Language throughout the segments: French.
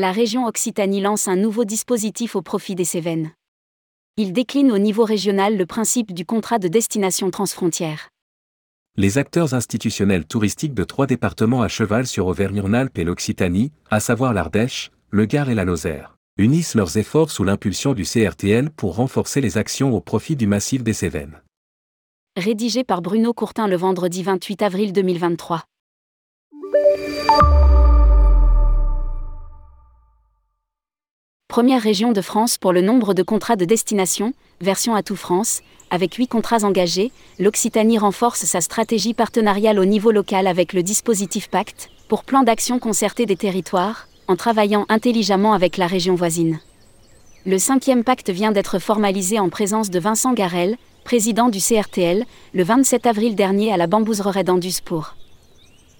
La région Occitanie lance un nouveau dispositif au profit des Cévennes. Il décline au niveau régional le principe du contrat de destination transfrontière. Les acteurs institutionnels touristiques de trois départements à cheval sur Auvergne-Rhône-Alpes et l'Occitanie, à savoir l'Ardèche, le Gard et la Lozère, unissent leurs efforts sous l'impulsion du CRTL pour renforcer les actions au profit du massif des Cévennes. Rédigé par Bruno Courtin le vendredi 28 avril 2023. Première région de France pour le nombre de contrats de destination, version à tout France, avec 8 contrats engagés, l'Occitanie renforce sa stratégie partenariale au niveau local avec le dispositif Pacte, pour plan d'action concerté des territoires, en travaillant intelligemment avec la région voisine. Le cinquième pacte vient d'être formalisé en présence de Vincent Garel, président du CRTL, le 27 avril dernier à la Bambouserie d'Andus pour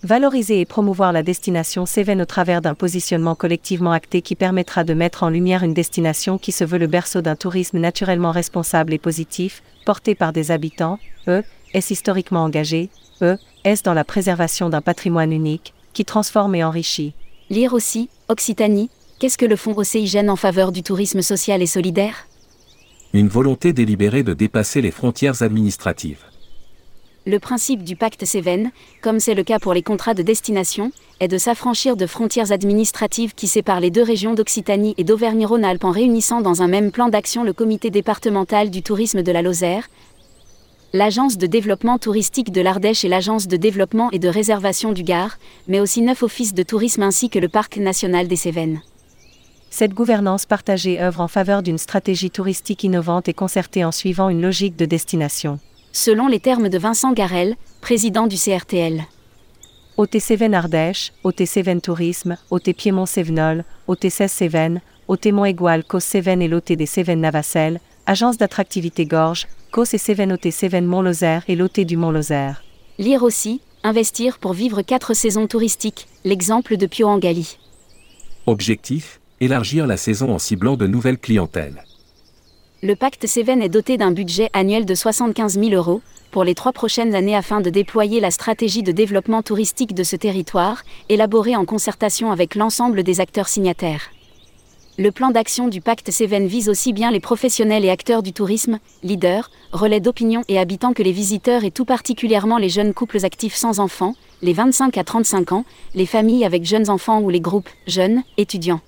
Valoriser et promouvoir la destination Cévennes au travers d'un positionnement collectivement acté qui permettra de mettre en lumière une destination qui se veut le berceau d'un tourisme naturellement responsable et positif, porté par des habitants, eux, est historiquement engagé, eux, est dans la préservation d'un patrimoine unique, qui transforme et enrichit. Lire aussi, Occitanie, qu'est-ce que le Fonds Océigène en faveur du tourisme social et solidaire? Une volonté délibérée de dépasser les frontières administratives le principe du pacte Cévennes, comme c'est le cas pour les contrats de destination, est de s'affranchir de frontières administratives qui séparent les deux régions d'Occitanie et d'Auvergne-Rhône-Alpes en réunissant dans un même plan d'action le comité départemental du tourisme de la Lozère, l'agence de développement touristique de l'Ardèche et l'agence de développement et de réservation du Gard, mais aussi neuf offices de tourisme ainsi que le parc national des Cévennes. Cette gouvernance partagée œuvre en faveur d'une stratégie touristique innovante et concertée en suivant une logique de destination selon les termes de Vincent Garel, président du CRTL. OT Cévennes Ardèche, OT Cévennes Tourisme, OT Piémont Cévenol, OT 16 Cévennes, OT Mont Égual, COS Cévennes et l'OT des Cévennes Navacelles, Agence d'attractivité Gorge, COS et Cévennes OT Cévennes Mont-Lozère et l'OT du Mont-Lozère. Lire aussi, investir pour vivre quatre saisons touristiques, l'exemple de Pio Angali. Objectif, élargir la saison en ciblant de nouvelles clientèles. Le pacte Cévennes est doté d'un budget annuel de 75 000 euros pour les trois prochaines années afin de déployer la stratégie de développement touristique de ce territoire, élaborée en concertation avec l'ensemble des acteurs signataires. Le plan d'action du pacte Cévennes vise aussi bien les professionnels et acteurs du tourisme, leaders, relais d'opinion et habitants que les visiteurs et tout particulièrement les jeunes couples actifs sans enfants, les 25 à 35 ans, les familles avec jeunes enfants ou les groupes jeunes, étudiants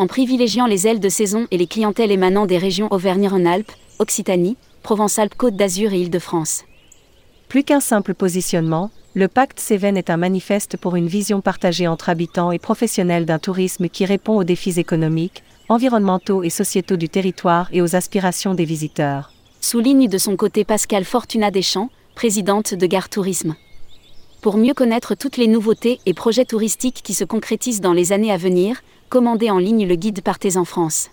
en privilégiant les ailes de saison et les clientèles émanant des régions Auvergne-Rhône-Alpes, Occitanie, Provence-Alpes-Côte d'Azur et Île-de-France. Plus qu'un simple positionnement, le pacte Cévennes est un manifeste pour une vision partagée entre habitants et professionnels d'un tourisme qui répond aux défis économiques, environnementaux et sociétaux du territoire et aux aspirations des visiteurs. Souligne de son côté Pascal Fortuna Deschamps, présidente de Gare Tourisme. Pour mieux connaître toutes les nouveautés et projets touristiques qui se concrétisent dans les années à venir, commandez en ligne le guide Partez en France.